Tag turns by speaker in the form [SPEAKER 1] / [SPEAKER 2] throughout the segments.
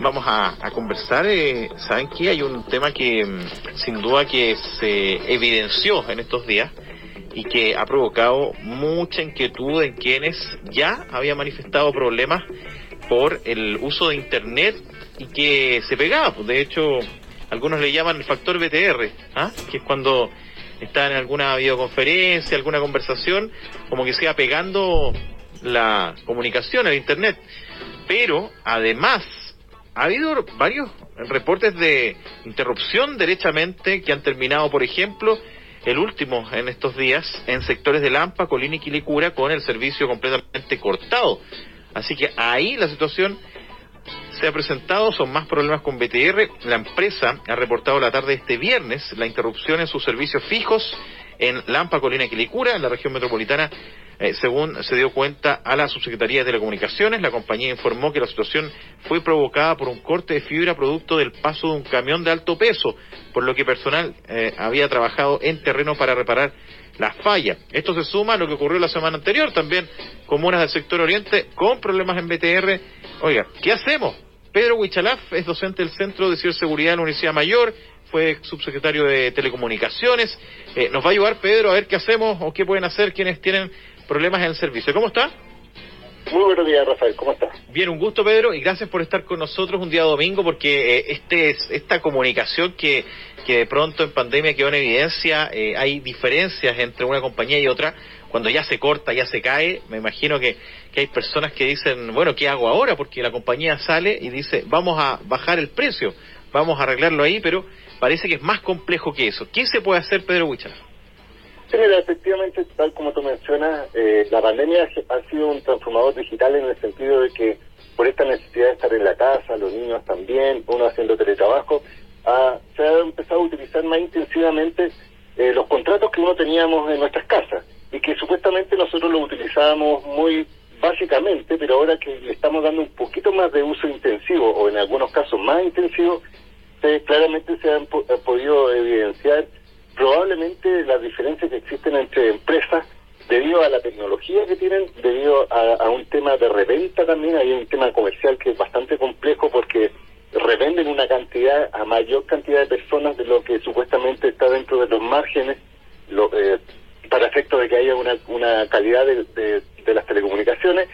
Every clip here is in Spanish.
[SPEAKER 1] vamos a, conversar. Eh, Saben que hay un tema que mm, sin duda que se evidenció en estos días y que ha provocado mucha inquietud en quienes ya habían manifestado problemas por el uso de Internet y que se pegaba. Pues de hecho, algunos le llaman el factor BTR, ¿ah? que es cuando está en alguna videoconferencia, alguna conversación, como que se va pegando la comunicación, el Internet. Pero además ha habido varios reportes de interrupción derechamente que han terminado, por ejemplo, el último en estos días en sectores de Lampa, Colina y Quilicura con el servicio completamente cortado. Así que ahí la situación se ha presentado, son más problemas con BTR. La empresa ha reportado la tarde de este viernes la interrupción en sus servicios fijos en Lampa, Colina y Quilicura, en la región metropolitana eh, según se dio cuenta a la Subsecretaría de Telecomunicaciones, la compañía informó que la situación fue provocada por un corte de fibra producto del paso de un camión de alto peso, por lo que personal eh, había trabajado en terreno para reparar la falla. Esto se suma a lo que ocurrió la semana anterior, también comunas del sector oriente con problemas en BTR. Oiga, ¿qué hacemos? Pedro Huichalaf es docente del Centro de Ciberseguridad de la Universidad Mayor, fue subsecretario de Telecomunicaciones. Eh, nos va a ayudar Pedro a ver qué hacemos o qué pueden hacer quienes tienen problemas en el servicio. ¿Cómo está?
[SPEAKER 2] Muy buenos días, Rafael. ¿Cómo está?
[SPEAKER 1] Bien, un gusto, Pedro, y gracias por estar con nosotros un día domingo, porque eh, este esta comunicación que, que de pronto en pandemia quedó en evidencia, eh, hay diferencias entre una compañía y otra. Cuando ya se corta, ya se cae, me imagino que, que hay personas que dicen, bueno, ¿qué hago ahora? Porque la compañía sale y dice, vamos a bajar el precio, vamos a arreglarlo ahí, pero parece que es más complejo que eso. ¿Qué se puede hacer, Pedro Huichar?
[SPEAKER 2] Sí, efectivamente, tal como tú mencionas, eh, la pandemia ha sido un transformador digital en el sentido de que por esta necesidad de estar en la casa, los niños también, uno haciendo teletrabajo, se ha empezado a utilizar más intensivamente eh, los contratos que uno teníamos en nuestras casas y que supuestamente nosotros los utilizábamos muy básicamente, pero ahora que le estamos dando un poquito más de uso intensivo o en algunos casos más intensivo, claramente se han podido evidenciar probablemente las diferencias que existen entre empresas debido a la tecnología que tienen, debido a, un tema de reventa también, hay un tema comercial que es bastante complejo porque revenden una cantidad, a mayor cantidad de personas de lo que supuestamente está dentro de los márgenes, lo, eh, para efecto de que haya una, una calidad de, de, las telecomunicaciones,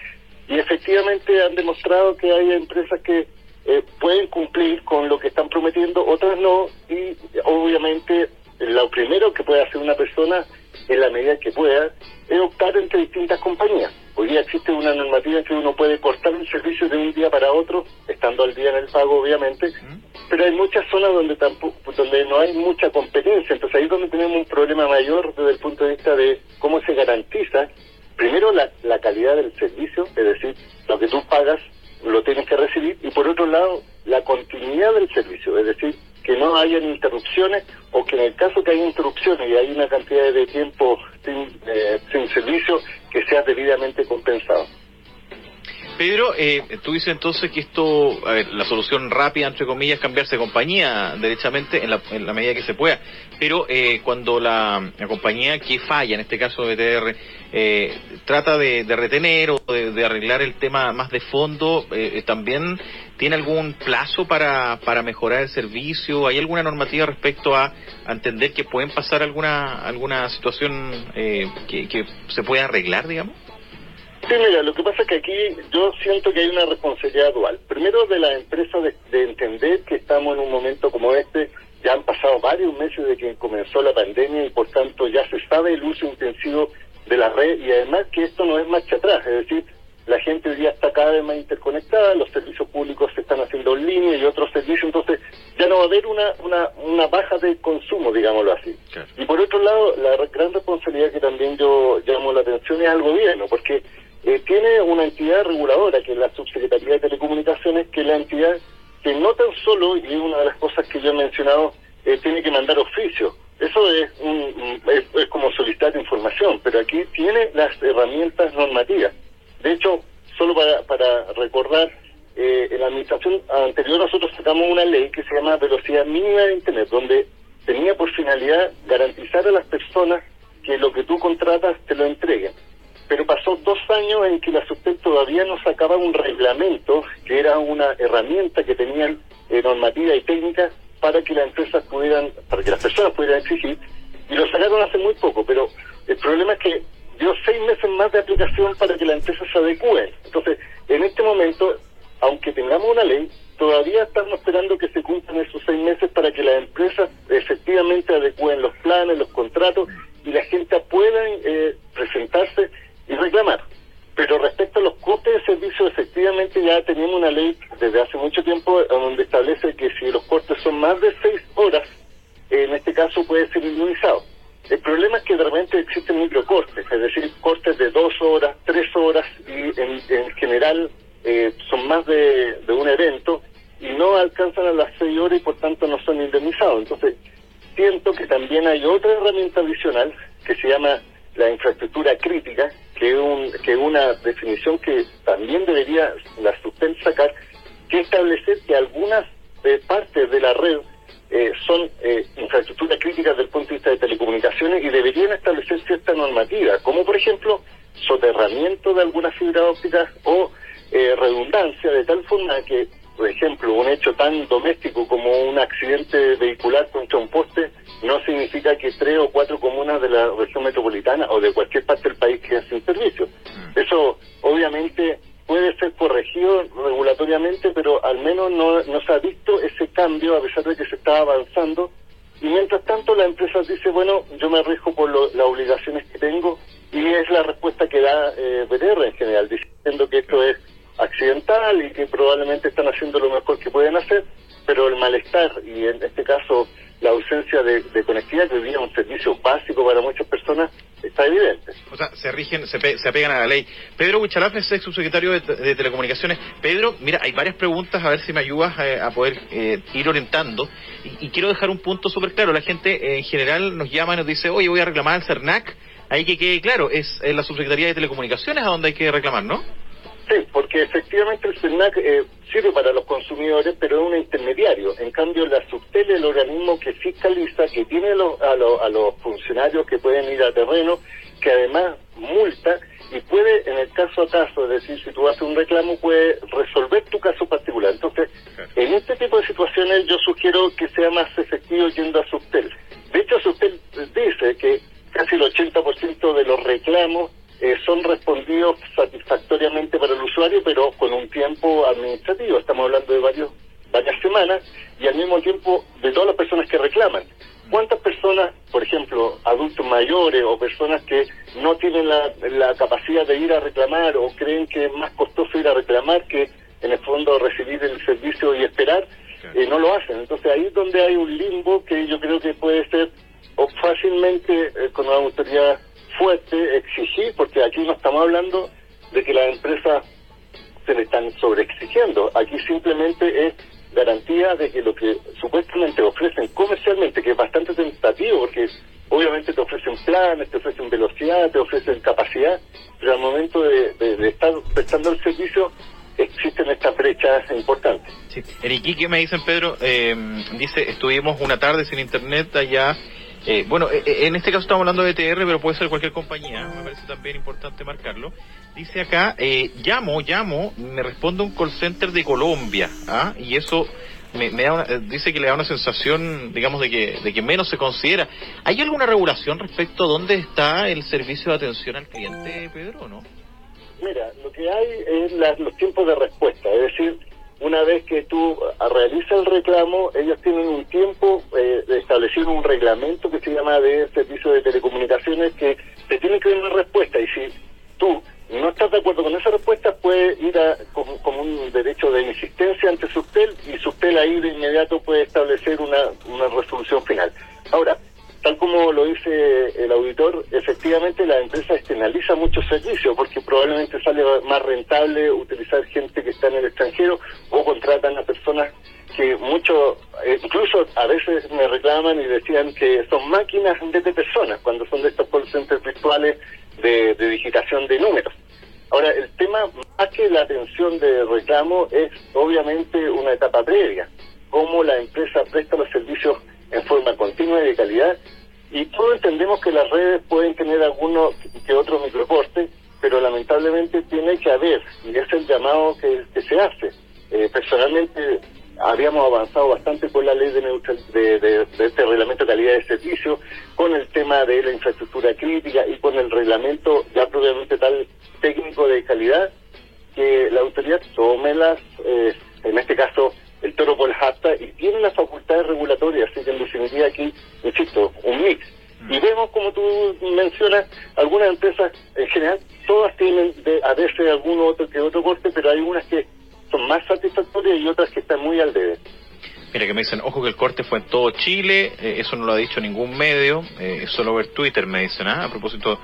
[SPEAKER 2] y efectivamente han demostrado que hay empresas que eh, pueden cumplir con lo que están prometiendo, otras no, y obviamente lo primero que puede hacer una persona, en la medida que pueda, es optar entre distintas compañías. Hoy día existe una normativa que uno puede cortar un servicio de un día para otro, estando al día en el pago, obviamente, pero hay muchas zonas donde tampoco, donde no hay mucha competencia. Entonces ahí es donde tenemos un problema mayor desde el punto de vista de cómo se garantiza, primero, la, la calidad del servicio, es decir, lo que tú pagas lo tienes que recibir, y por otro lado, la continuidad del servicio, es decir, que no hayan interrupciones en el caso que haya interrupciones y hay una cantidad de tiempo sin, eh, sin servicio, que sea debidamente compensado.
[SPEAKER 1] Pedro, eh, tú dices entonces que esto, la solución rápida, entre comillas, es cambiarse de compañía derechamente en la, en la medida que se pueda. Pero eh, cuando la, compañía que falla, en este caso BTR, eh, trata de, retener o de, arreglar el tema más de fondo, eh, también tiene algún plazo para, para mejorar el servicio. ¿Hay alguna normativa respecto a, entender que pueden pasar alguna alguna situación que, que se pueda arreglar, digamos?
[SPEAKER 2] Sí, mira, lo que pasa es que aquí yo siento que hay una responsabilidad dual. Primero de la empresa de, entender que estamos en un momento como este, ya han pasado varios meses de que comenzó la pandemia y por tanto ya se sabe el uso intensivo de la red y además que esto no es marcha atrás, es decir, la gente hoy día está cada vez más interconectada, los servicios públicos se están haciendo en línea y otros servicios, entonces ya no va a haber una, una, una baja de consumo, digámoslo así. Y por otro lado, la gran responsabilidad que también yo llamo la atención es al gobierno, porque eh, tiene una entidad reguladora, que es la Subsecretaría de Telecomunicaciones, que es la entidad que no tan solo, y es una de las cosas que yo he mencionado, eh, tiene que mandar oficio. Eso es, es, como solicitar información, pero aquí tiene las herramientas normativas. De hecho, solo para, para recordar, eh, en la administración anterior nosotros sacamos una ley que se llama Velocidad Mínima de Internet, donde tenía por finalidad garantizar a las personas que lo que tú contratas te lo entreguen. pero pasó dos años en que la SUSTEL todavía no sacaba un reglamento, que era una herramienta que tenían eh, normativa y técnica para que las empresas pudieran, para que las personas pudieran exigir, y lo sacaron hace muy poco, pero el problema es que dio seis meses más de aplicación para que las empresas se adecúen. Entonces, en este momento, aunque tengamos una ley, todavía estamos esperando que se cumplan esos seis meses para que las empresas efectivamente adecúen los planes, los contratos y la gente pueda eh, presentarse y reclamar. Pero respecto a los costes de servicio, efectivamente ya tenemos una ley desde hace mucho tiempo donde establece que si los costes son más de seis horas, en este caso puede ser inmunizado. El problema es que de repente existen microcortes, es decir, cortes de dos horas, tres horas, y en, general eh, son más de, de, un evento y no alcanzan a las seis horas y por tanto no son indemnizados. Entonces, siento que también hay otra herramienta adicional que se llama la infraestructura crítica, que es un, que una definición que también debería la SUSTEL sacar, que establecer que algunas eh, partes de la red eh, son eh, infraestructuras críticas desde el punto de vista de telecomunicaciones y deberían establecer cierta normativa, como por ejemplo soterramiento de algunas fibras ópticas o eh, redundancia, de tal forma que, por ejemplo, un hecho tan doméstico como un accidente vehicular contra un poste no significa que tres o cuatro comunas de la región metropolitana o de cualquier parte del país queden sin servicio. Mm. Eso obviamente puede ser corregido regulatoriamente, pero al menos no, no se ha visto ese cambio a pesar de que se está avanzando. Y mientras tanto la empresa dice, bueno, yo me arriesgo por las obligaciones que tengo y es la respuesta que da eh, en general, diciendo que esto es accidental y que probablemente están haciendo lo mejor que pueden hacer, pero el malestar y en este caso la ausencia de, conectividad, que hoy día es un servicio básico para muchas personas, está.
[SPEAKER 1] O sea, se rigen, se, se apegan a la ley. Pedro Huichalaf es ex subsecretario de, Telecomunicaciones. Pedro, mira, hay varias preguntas, a ver si me ayudas eh, a poder eh, ir orientando. Y, quiero dejar un punto súper claro. La gente eh, en general nos llama y nos dice, oye, voy a reclamar al CERNAC. Ahí que quede claro, es la subsecretaría de Telecomunicaciones a donde hay que reclamar, ¿no?
[SPEAKER 2] Sí, porque efectivamente el CERNAC eh, sirve para los consumidores, pero es un intermediario. En cambio, la SUBTEL es el organismo que fiscaliza, que tiene a, a los funcionarios que pueden ir a terreno, que además multa y puede, en el caso a caso, es decir, si tú haces un reclamo, puede resolver tu caso particular. Entonces, en este tipo de situaciones yo sugiero que sea más efectivo yendo a SUBTEL. De hecho, SUBTEL dice que casi el 80% de los reclamos eh, son respondidos satisfactoriamente para el usuario, pero con un tiempo administrativo. Estamos hablando de varios, varias semanas y al mismo tiempo de todas las personas que reclaman. ¿Cuántas personas, por ejemplo, adultos mayores o personas que no tienen la, la capacidad de ir a reclamar o creen que es más costoso ir a reclamar que en el fondo recibir el servicio y esperar, eh, no lo hacen? Entonces ahí es donde hay un limbo que yo creo que puede ser o fácilmente eh, con una autoridad fuerte exigir, porque aquí no estamos hablando de que las empresas se le están sobreexigiendo, aquí simplemente es garantía de que lo que supuestamente ofrecen comercialmente, que es bastante tentativo, porque obviamente te ofrecen planes, te ofrecen velocidad, te ofrecen capacidad, pero al momento de, estar prestando el servicio existen estas brechas importantes.
[SPEAKER 1] Sí. En ¿qué me dicen, Pedro, eh, dice, estuvimos una tarde sin internet allá eh, bueno, eh, eh, en este caso estamos hablando de ETR, pero puede ser cualquier compañía, me parece también importante marcarlo. Dice acá, llamo, llamo, me responde un call center de Colombia, ¿ah? y eso me, da dice que le da una sensación, digamos, de que, de que menos se considera. ¿Hay alguna regulación respecto a dónde está el servicio de atención al cliente, Pedro, no?
[SPEAKER 2] Mira, lo que hay es los tiempos de respuesta, es decir, una vez que tú realizas el reclamo, ellos tienen un tiempo eh, establecido un reglamento que se llama de servicio de telecomunicaciones que te tiene que dar una respuesta y si tú no estás de acuerdo con esa respuesta, puede ir a, como, un derecho de insistencia ante Subtel y Subtel ahí de inmediato puede establecer una, una resolución final. Ahora, tal como lo dice el auditor, efectivamente la empresa externaliza muchos servicios porque probablemente sale más rentable utilizar gente que está en el extranjero y decían que son máquinas de personas cuando son de estos call virtuales de, de digitación de números. Ahora, el tema más que la atención de reclamo es obviamente una etapa previa, cómo la empresa presta los servicios en forma continua y de calidad. Y todos entendemos que las redes pueden tener algunos que otros microcortes, pero lamentablemente tiene que haber, y es el llamado que, se hace. Eh, personalmente habíamos avanzado bastante con la ley de, neutral, de, de, este reglamento de calidad de servicio, con el tema de la infraestructura crítica y con el reglamento ya propiamente tal técnico de calidad, que la autoridad tome las, eh, en este caso, el toro por jasta y tiene las facultades regulatorias, así que en definitiva aquí, insisto, un mix. Y mm. vemos, como tú mencionas, algunas empresas en general, todas tienen de, a veces algún otro que otro corte, pero hay unas que son más satisfactorias y otras que están muy al debe.
[SPEAKER 1] Mira que me dicen, ojo que el corte fue en todo Chile, eh, eso no lo ha dicho ningún medio, eh, solo ver Twitter me dicen, ¿ah? a propósito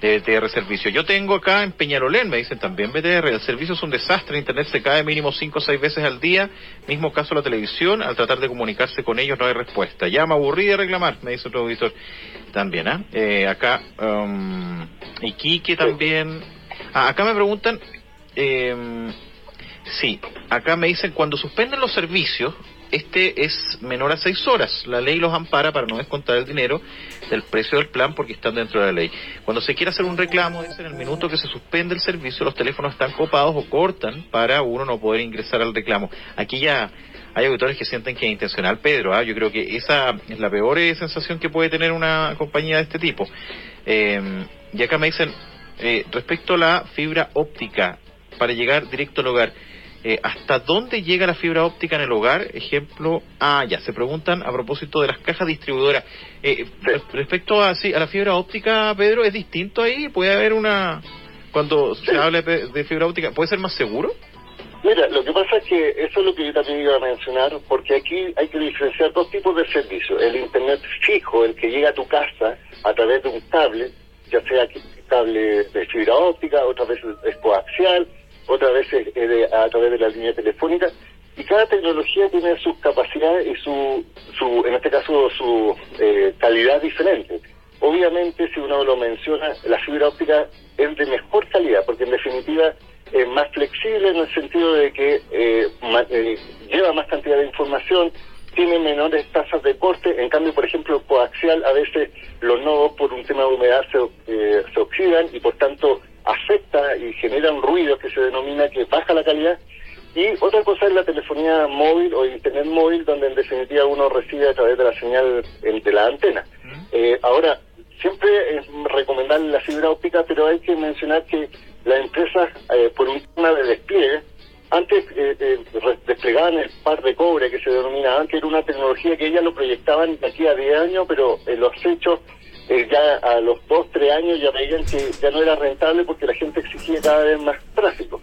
[SPEAKER 1] de BTR Servicio. Yo tengo acá en Peñarolén, me dicen también BTR, el servicio es un desastre, Internet se cae mínimo cinco o seis veces al día, mismo caso la televisión, al tratar de comunicarse con ellos no hay respuesta. Ya me aburrí de reclamar, me dice otro auditor también, ¿ah? ¿eh? acá, um, Iquique también. Ah, acá me preguntan, eh, sí, acá me dicen, cuando suspenden los servicios, este es menor a seis horas. La ley los ampara para no descontar el dinero del precio del plan porque están dentro de la ley. Cuando se quiere hacer un reclamo, dicen, en el minuto que se suspende el servicio, los teléfonos están copados o cortan para uno no poder ingresar al reclamo. Aquí ya hay auditores que sienten que es intencional, Pedro. ¿ah? Yo creo que esa es la peor sensación que puede tener una compañía de este tipo. Eh, y acá me dicen, eh, respecto a la fibra óptica, para llegar directo al hogar, eh, ¿Hasta dónde llega la fibra óptica en el hogar? Ejemplo, ah, ya, se preguntan a propósito de las cajas distribuidoras. Eh, respecto a, sí, a la fibra óptica, Pedro, ¿es distinto ahí? ¿Puede haber una, cuando se habla de, fibra óptica, ¿puede ser más seguro?
[SPEAKER 2] Mira, lo que pasa es que eso es lo que yo también iba a mencionar, porque aquí hay que diferenciar dos tipos de servicios. El Internet fijo, el que llega a tu casa a través de un cable, ya sea cable de fibra óptica, otra vez es coaxial, otras veces a través de la línea telefónica, y cada tecnología tiene sus capacidades y su, su en este caso, su eh, calidad diferente. Obviamente, si uno lo menciona, la fibra óptica es de mejor calidad, porque en definitiva es más flexible en el sentido de que eh, eh, lleva más cantidad de información, tiene menores tasas de corte, en cambio, por ejemplo, coaxial, a veces los nodos por un tema de humedad se, se oxidan y por tanto afecta y genera un ruido que se denomina que baja la calidad. Y otra cosa es la telefonía móvil o internet móvil, donde en definitiva uno recibe a través de la señal de la antena. Eh, ahora, siempre es recomendable la fibra óptica, pero hay que mencionar que las empresas, eh, por un tema de despliegue, antes eh, desplegaban el par de cobre que se denominaba, que era una tecnología que ellas lo proyectaban aquí a 10 años, pero en los hechos eh, ya a los dos, tres años ya veían que ya no era rentable porque la gente exigía cada vez más tráfico.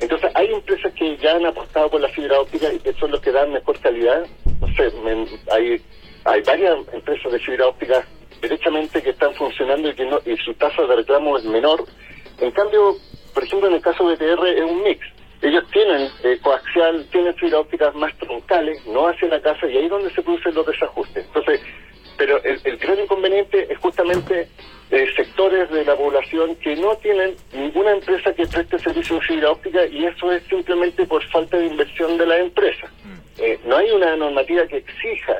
[SPEAKER 2] Entonces hay empresas que ya han apostado por la fibra óptica y que son los que dan mejor calidad. No sé, hay, hay varias empresas de fibra óptica derechamente que están funcionando y que no, y su tasa de reclamo es menor. En cambio, por ejemplo, en el caso de TR es un mix. Ellos tienen eh, coaxial, tienen fibra óptica más troncales, no hacia la casa y ahí es donde se producen los desajustes. Entonces, pero el, el gran inconveniente es justamente eh, sectores de la población que no tienen ninguna empresa que preste servicio de fibra óptica y eso es simplemente por falta de inversión de la empresa. Mm. Eh, no hay una normativa que exija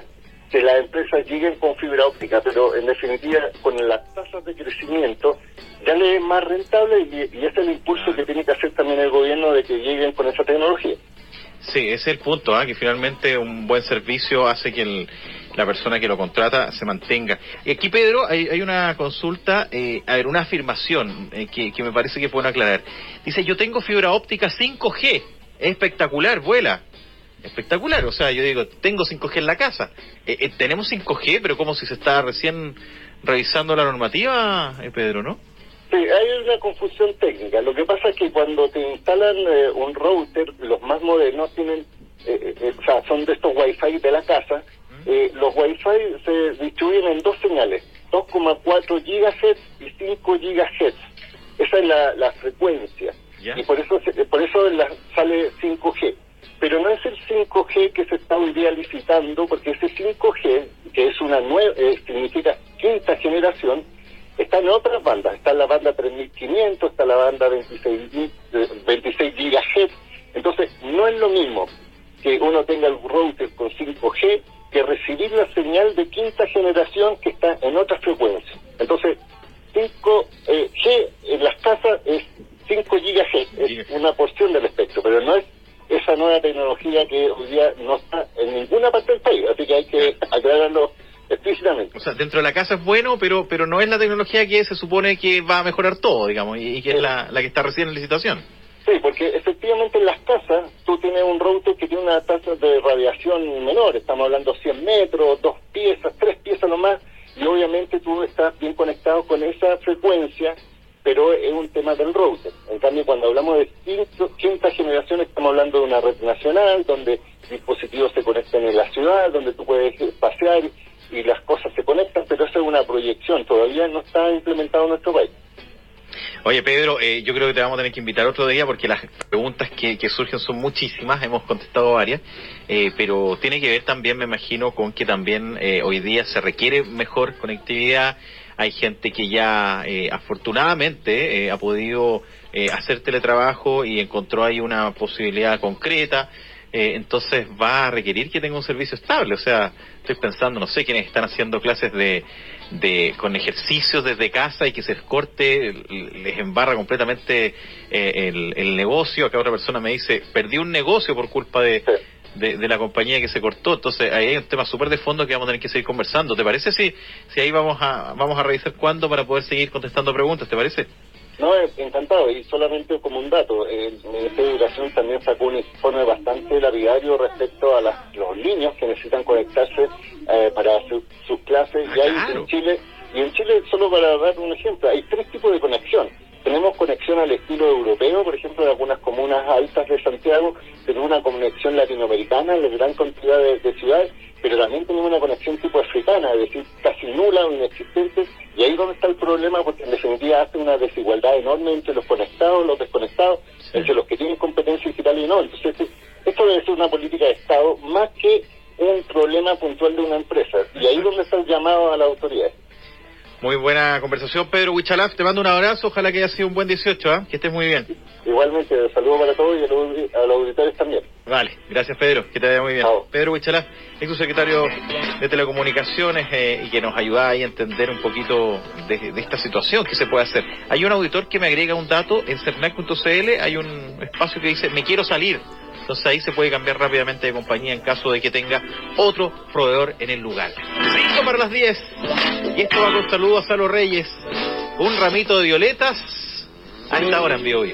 [SPEAKER 2] que las empresas lleguen con fibra óptica, pero en definitiva con las tasas de crecimiento ya le es más rentable y, y es el impulso que tiene que hacer también el gobierno de que lleguen con esa tecnología.
[SPEAKER 1] Sí, ese es el punto, ¿ah? que finalmente un buen servicio hace que el, la persona que lo contrata se mantenga. Y aquí, Pedro, hay, hay una consulta, eh, a ver, una afirmación eh, que, que me parece que pueden aclarar. Dice, yo tengo fibra óptica 5G, es espectacular, vuela. Espectacular, o sea, yo digo, tengo 5G en la casa. Eh, eh, tenemos 5G, pero como si se está recién revisando la normativa, Pedro, ¿no?
[SPEAKER 2] Sí, hay una confusión técnica. Lo que pasa es que cuando te instalan un router, los más modernos tienen, o sea, son de estos wifi de la casa, eh, los Wi-Fi se distribuyen en dos señales, 2,4 GHz y 5 GHz. 5 GHz, es una porción del espectro, pero no es esa nueva tecnología que hoy día no está en ninguna parte del país, así que hay que aclararlo explícitamente.
[SPEAKER 1] O sea, dentro de la casa es bueno, pero pero no es la tecnología que se supone que va a mejorar todo, digamos, y, que es la, la que está recién en licitación.
[SPEAKER 2] Sí, porque efectivamente en las casas tú tienes un router que tiene una tasa de radiación menor, estamos hablando 100 metros, dos piezas, tres piezas nomás, y obviamente tú estás bien conectado con esa frecuencia, pero es un tema del router. En cambio, cuando hablamos de quinta generación, estamos hablando de una red nacional, donde dispositivos se conectan en la ciudad, donde tú puedes pasear y las cosas se conectan, pero eso es una proyección, todavía no está implementado en nuestro país.
[SPEAKER 1] Oye, Pedro, eh, yo creo que te vamos a tener que invitar otro día porque las preguntas que, surgen son muchísimas, hemos contestado varias, eh, pero tiene que ver también, me imagino, con que también eh, hoy día se requiere mejor conectividad. Hay gente que ya afortunadamente ha podido hacer teletrabajo y encontró ahí una posibilidad concreta. entonces va a requerir que tenga un servicio estable. O sea, estoy pensando, no sé, quiénes están haciendo clases de, de con ejercicios desde casa y que se les corte, les embarra completamente eh, el, negocio. Acá otra persona me dice, perdí un negocio por culpa de, de, la compañía que se cortó. Entonces ahí hay un tema súper de fondo que vamos a tener que seguir conversando. ¿Te parece si, si ahí vamos a, vamos a revisar cuándo para poder seguir contestando preguntas? ¿Te parece?
[SPEAKER 2] No, encantado. Y solamente como un dato, el Ministerio de Educación también sacó un informe bastante lapidario respecto a los niños que necesitan conectarse eh, para sus clases. y hay en Chile, y en Chile, solo para dar un ejemplo, hay tres tipos de conexión. Tenemos conexión al estilo europeo, por ejemplo, en algunas comunas altas de Santiago, conexión latinoamericana en gran cantidad de, ciudades, pero también tenemos una conexión tipo africana, es decir, casi nula o inexistente, y ahí es donde está el problema, porque en definitiva hace una desigualdad enorme entre los conectados, los desconectados, entre los que tienen competencia digital y no. Entonces, esto debe ser una política de Estado más que un problema puntual de una empresa, y ahí es donde está el llamado a la autoridad.
[SPEAKER 1] Muy buena conversación, Pedro Huichalaf. Te mando un abrazo. Ojalá que haya sido un buen 18, ¿eh? que estés muy bien.
[SPEAKER 2] Igualmente, saludos para todos y a los, auditores también.
[SPEAKER 1] Vale, gracias, Pedro. Que te vaya muy bien. Pedro Huichalaf es un secretario de Telecomunicaciones eh, y que nos ayuda ahí a entender un poquito de, esta situación que se puede hacer. Hay un auditor que me agrega un dato en cernac.cl. Hay un espacio que dice: Me quiero salir. Entonces ahí se puede cambiar rápidamente de compañía en caso de que tenga otro proveedor en el lugar. 5 para las 10. Y esto va con saludos a los Reyes. Un ramito de violetas a esta hora en vivo.